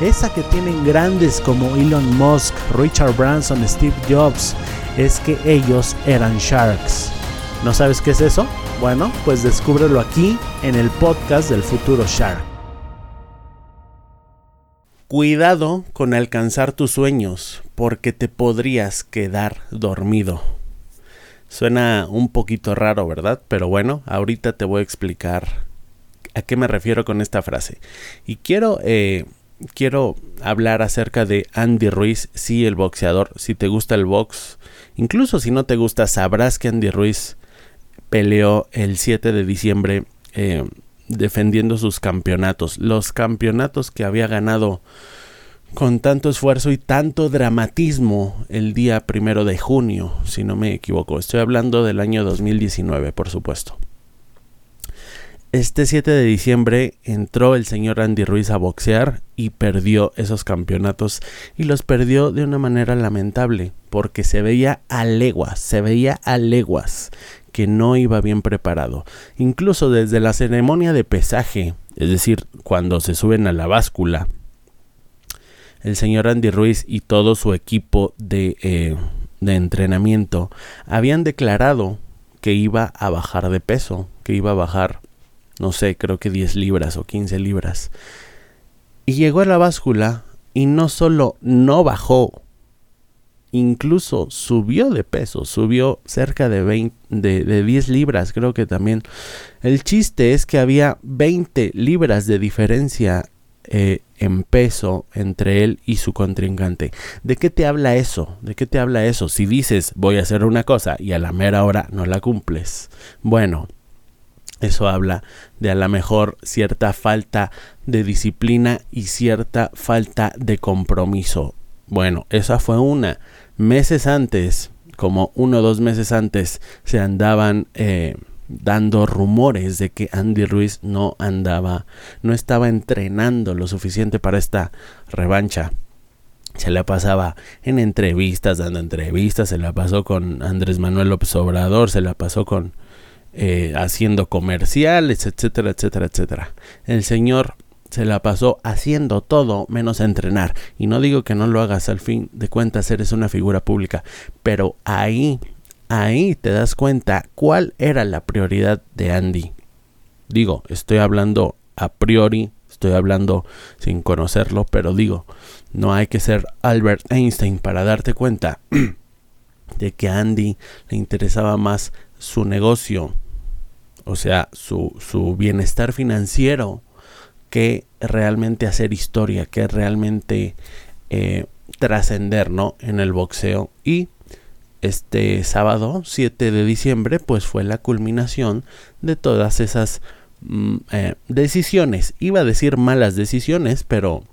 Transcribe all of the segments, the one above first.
esa que tienen grandes como Elon Musk, Richard Branson, Steve Jobs, es que ellos eran sharks. ¿No sabes qué es eso? Bueno, pues descúbrelo aquí en el podcast del futuro Shark. Cuidado con alcanzar tus sueños, porque te podrías quedar dormido. Suena un poquito raro, ¿verdad? Pero bueno, ahorita te voy a explicar a qué me refiero con esta frase. Y quiero eh, quiero hablar acerca de Andy Ruiz, sí, el boxeador. Si te gusta el box, incluso si no te gusta, sabrás que Andy Ruiz peleó el 7 de diciembre eh, defendiendo sus campeonatos. Los campeonatos que había ganado con tanto esfuerzo y tanto dramatismo el día primero de junio, si no me equivoco. Estoy hablando del año 2019, por supuesto. Este 7 de diciembre entró el señor Andy Ruiz a boxear y perdió esos campeonatos y los perdió de una manera lamentable porque se veía a leguas, se veía a leguas que no iba bien preparado. Incluso desde la ceremonia de pesaje, es decir, cuando se suben a la báscula, el señor Andy Ruiz y todo su equipo de, eh, de entrenamiento habían declarado que iba a bajar de peso, que iba a bajar no sé, creo que 10 libras o 15 libras. Y llegó a la báscula y no solo no bajó, incluso subió de peso, subió cerca de, 20, de, 10 libras, creo que también. El chiste es que había 20 libras de diferencia eh, en peso entre él y su contrincante. ¿De qué te habla eso? ¿De qué te habla eso? Si dices voy a hacer una cosa y a la mera hora no la cumples. Bueno, eso habla de a lo mejor cierta falta de disciplina y cierta falta de compromiso. Bueno, esa fue una. Meses antes, como uno o dos meses antes, se andaban eh, dando rumores de que Andy Ruiz no andaba, no estaba entrenando lo suficiente para esta revancha. Se la pasaba en entrevistas, dando entrevistas, se la pasó con Andrés Manuel López Obrador, se la pasó con eh, haciendo comerciales, etcétera, etcétera, etcétera. El Señor se la pasó haciendo todo menos entrenar. Y no digo que no lo hagas al fin de cuentas, eres una figura pública, pero ahí, ahí te das cuenta cuál era la prioridad de Andy. Digo, estoy hablando a priori, estoy hablando sin conocerlo, pero digo, no hay que ser Albert Einstein para darte cuenta de que a Andy le interesaba más su negocio, o sea, su, su bienestar financiero, que realmente hacer historia, que realmente eh, trascender, ¿no? En el boxeo. Y este sábado, 7 de diciembre, pues fue la culminación de todas esas mm, eh, decisiones. Iba a decir malas decisiones, pero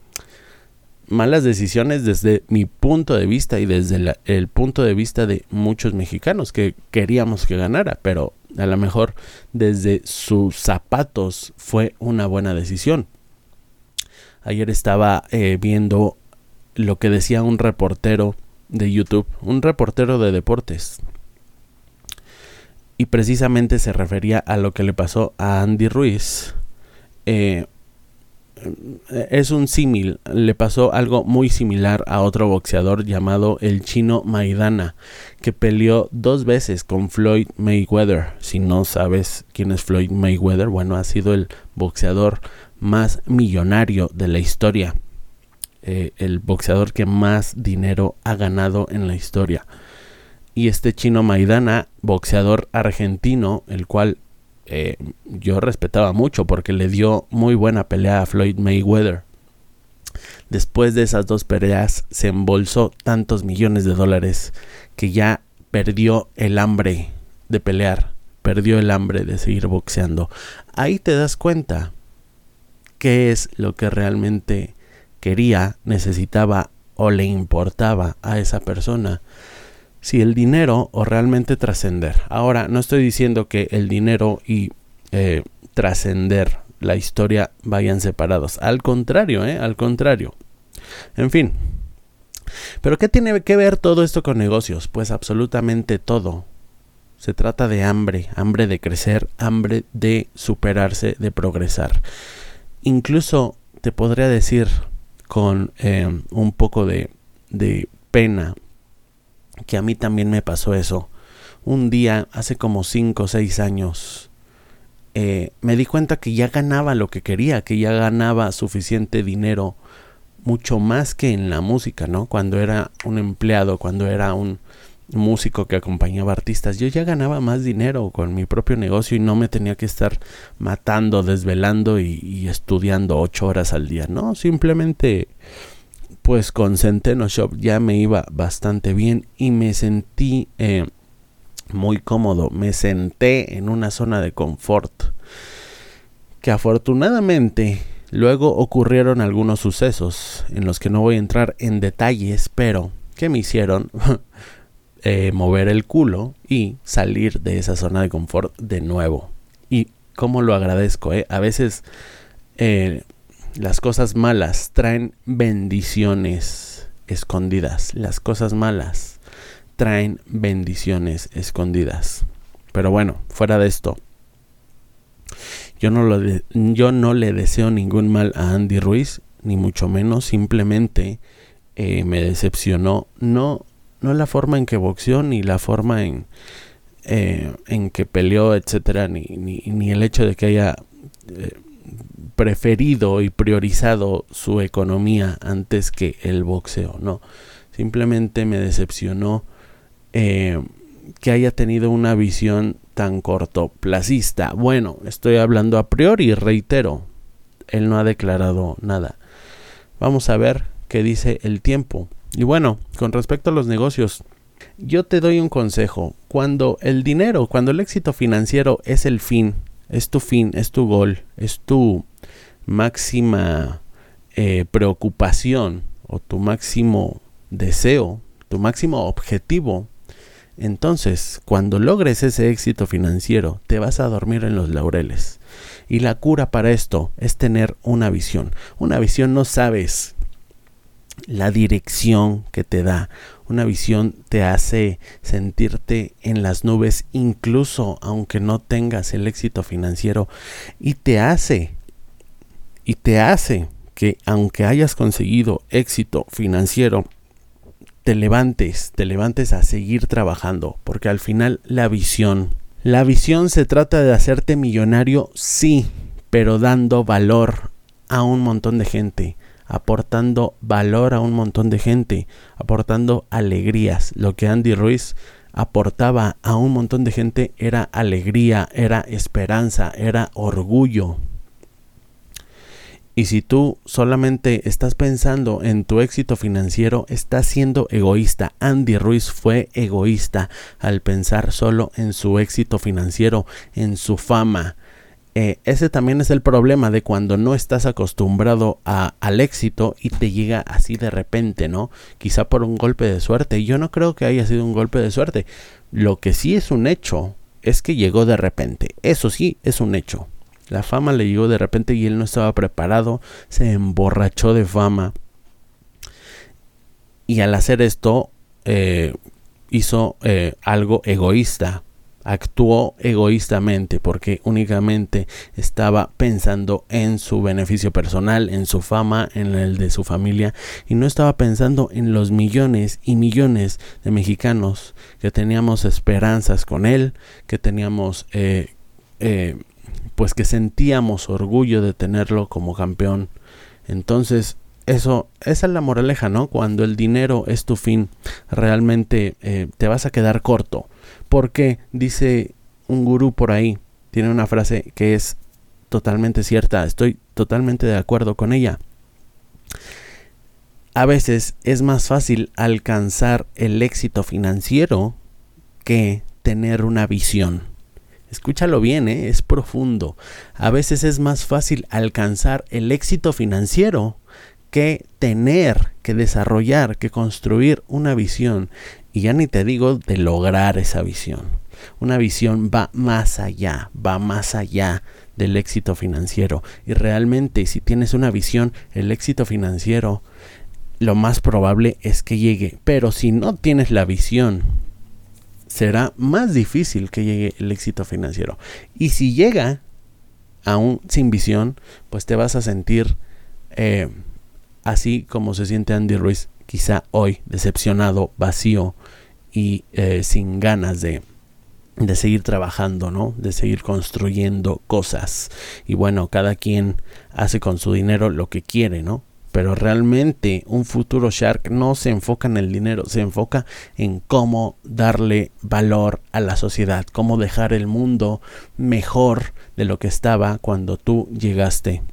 malas decisiones desde mi punto de vista y desde el punto de vista de muchos mexicanos que queríamos que ganara, pero a lo mejor desde sus zapatos fue una buena decisión. Ayer estaba eh, viendo lo que decía un reportero de YouTube, un reportero de deportes. Y precisamente se refería a lo que le pasó a Andy Ruiz. Eh, es un símil. Le pasó algo muy similar a otro boxeador llamado el chino Maidana, que peleó dos veces con Floyd Mayweather. Si no sabes quién es Floyd Mayweather, bueno, ha sido el boxeador más millonario de la historia. eh, el boxeador que más dinero ha ganado en la historia. Y este chino Maidana, boxeador argentino, el cual eh, yo respetaba mucho porque le dio muy buena pelea a Floyd Mayweather. Después de esas dos peleas se embolsó tantos millones de dólares que ya perdió el hambre de pelear, perdió el hambre de seguir boxeando. Ahí te das cuenta qué es lo que realmente quería, necesitaba o le importaba a esa persona. Si el dinero o realmente trascender. Ahora, no estoy diciendo que el dinero y eh, trascender la historia vayan separados. Al contrario, ¿eh? Al contrario. En fin. Pero ¿qué tiene que ver todo esto con negocios? Pues absolutamente todo. Se trata de hambre, hambre de crecer, hambre de superarse, de progresar. Incluso te podría decir con eh, un poco de, de pena que a mí también me pasó eso. Un día, hace como 5 o 6 años, eh, me di cuenta que ya ganaba lo que quería, que ya ganaba suficiente dinero, mucho más que en la música, ¿no? Cuando era un empleado, cuando era un músico que acompañaba artistas, yo ya ganaba más dinero con mi propio negocio y no me tenía que estar matando, desvelando y, estudiando ocho horas al día, ¿no? Simplemente pues con Centeno Shop ya me iba bastante bien y me sentí eh, muy cómodo. Me senté en una zona de confort. Que afortunadamente luego ocurrieron algunos sucesos en los que no voy a entrar en detalles, pero que me hicieron eh, mover el culo y salir de esa zona de confort de nuevo. Y cómo lo agradezco, eh. A veces eh, las cosas malas traen bendiciones escondidas. Las cosas malas traen bendiciones escondidas. Pero bueno, fuera de esto, yo no, lo yo no le deseo ningún mal a Andy Ruiz, ni mucho menos, simplemente eh, me decepcionó, no, no la forma en que boxeó, ni la forma en, eh, en que peleó, etcétera, ni, ni, el hecho de que haya eh, preferido y priorizado su economía antes que el boxeo, no, simplemente me decepcionó eh, que haya tenido una visión tan cortoplacista. Bueno, estoy hablando a priori, reitero, él no ha declarado nada. Vamos a ver qué dice el tiempo. Y bueno, con respecto a los negocios, yo te doy un consejo. Cuando el dinero, cuando el éxito financiero es el fin, es tu fin, es tu gol, es tu máxima eh, preocupación o tu máximo deseo, tu máximo objetivo, entonces, cuando logres ese éxito financiero, te vas a dormir en los laureles. Y la cura para esto es tener una visión. Una visión no sabes la dirección que te da. Una visión te hace sentirte en las nubes incluso aunque no tengas el éxito financiero. Y te hace, y te hace que aunque hayas conseguido éxito financiero, te levantes, te levantes a seguir trabajando, porque al final la visión, la visión se trata de hacerte millonario, sí, pero dando valor a un montón de gente, aportando valor a un montón de gente, aportando alegrías. Lo que Andy Ruiz aportaba a un montón de gente era alegría, era esperanza, era orgullo. Y si tú solamente estás pensando en tu éxito financiero, estás siendo egoísta. Andy Ruiz fue egoísta al pensar solo en su éxito financiero, en su fama. Eh, ese también es el problema de cuando no estás acostumbrado a, al éxito y te llega así de repente, ¿no? Quizá por un golpe de suerte. Yo no creo que haya sido un golpe de suerte. Lo que sí es un hecho es que llegó de repente. Eso sí es un hecho. La fama le llegó de repente y él no estaba preparado, se emborrachó de fama. Y al hacer esto eh, hizo eh, algo egoísta, actuó egoístamente porque únicamente estaba pensando en su beneficio personal, en su fama, en el de su familia y no estaba pensando en los millones y millones de mexicanos que teníamos esperanzas con él, que teníamos eh, pues que sentíamos orgullo de tenerlo como campeón. Entonces, eso, esa es la moraleja, ¿no? Cuando el dinero es tu fin, realmente eh, te vas a quedar corto. Porque dice un gurú por ahí, tiene una frase que es totalmente cierta, estoy totalmente de acuerdo con ella. A veces es más fácil alcanzar el éxito financiero que tener una visión. Escúchalo bien, ¿eh? es profundo. A veces es más fácil alcanzar el éxito financiero que tener, que desarrollar, que construir una visión. Y ya ni te digo de lograr esa visión. Una visión va más allá, va más allá del éxito financiero. Y realmente si tienes una visión, el éxito financiero, lo más probable es que llegue. Pero si no tienes la visión, será más difícil que llegue el éxito financiero. Y si llega aún sin visión, pues te vas a sentir eh, así como se siente Andy Ruiz, quizá hoy decepcionado, vacío y eh, sin ganas de, de seguir trabajando, ¿no? De seguir construyendo cosas. Y bueno, cada quien hace con su dinero lo que quiere, ¿no? Pero realmente un futuro Shark no se enfoca en el dinero, se enfoca en cómo darle valor a la sociedad, cómo dejar el mundo mejor de lo que estaba cuando tú llegaste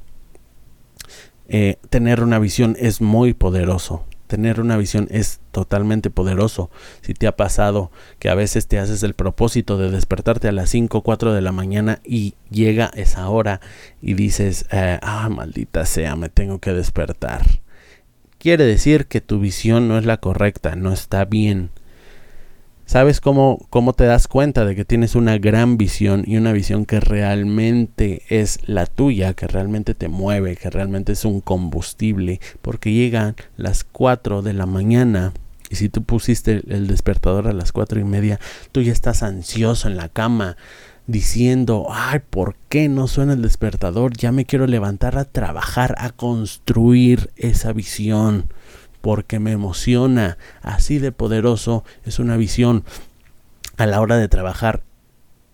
eh, tener una visión es muy poderoso. Tener una visión es totalmente poderoso. Si te ha pasado que a veces te haces el propósito de despertarte a las 5 o 4 de la mañana y llega esa hora y dices, eh, ah, maldita sea, me tengo que despertar. Quiere decir que tu visión no es la correcta, no está bien. ¿Sabes cómo, cómo te das cuenta de que tienes una gran visión y una visión que realmente es la tuya, que realmente te mueve, que realmente es un combustible? Porque llegan las 4 de la mañana y si tú pusiste el despertador a las cuatro y media, tú ya estás ansioso en la cama diciendo, ay, ¿por qué no suena el despertador? Ya me quiero levantar a trabajar, a construir esa visión porque me emociona. Así de poderoso es una visión a la hora de trabajar.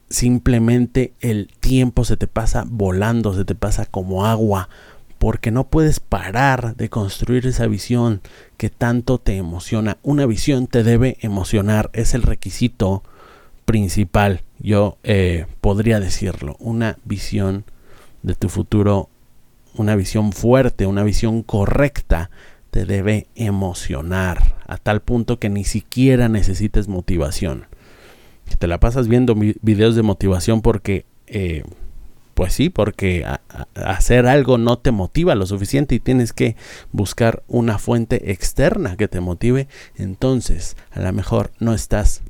Simplemente el tiempo se te pasa volando, se te pasa como agua, porque no puedes parar de construir esa visión que tanto te emociona. Una visión te debe emocionar, es el requisito principal, yo eh, podría decirlo. Una visión de tu futuro, una visión fuerte, una visión correcta, te debe emocionar a tal punto que ni siquiera necesites motivación. Que te la pasas viendo videos de motivación porque, eh, pues sí, porque hacer algo no te motiva lo suficiente y tienes que buscar una fuente externa que te motive. Entonces, a lo mejor no estás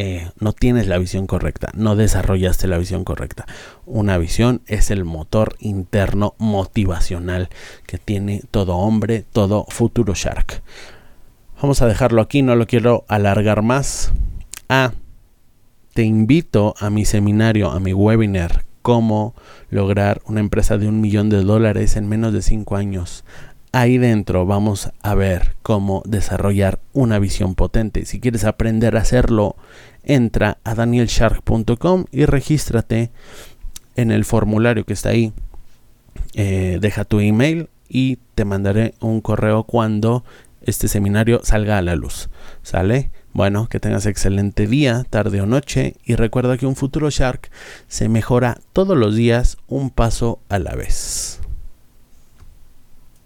eh, no tienes la visión correcta, no desarrollaste la visión correcta. Una visión es el motor interno motivacional que tiene todo hombre, todo futuro Shark. Vamos a dejarlo aquí, no lo quiero alargar más. Ah, te invito a mi seminario, a mi webinar, cómo lograr una empresa de un millón de dólares en menos de cinco años. Ahí dentro vamos a ver cómo desarrollar una visión potente. Si quieres aprender a hacerlo, entra a danielshark.com y regístrate en el formulario que está ahí. Eh, deja tu email y te mandaré un correo cuando este seminario salga a la luz. ¿Sale? Bueno, que tengas excelente día, tarde o noche y recuerda que un futuro Shark se mejora todos los días un paso a la vez.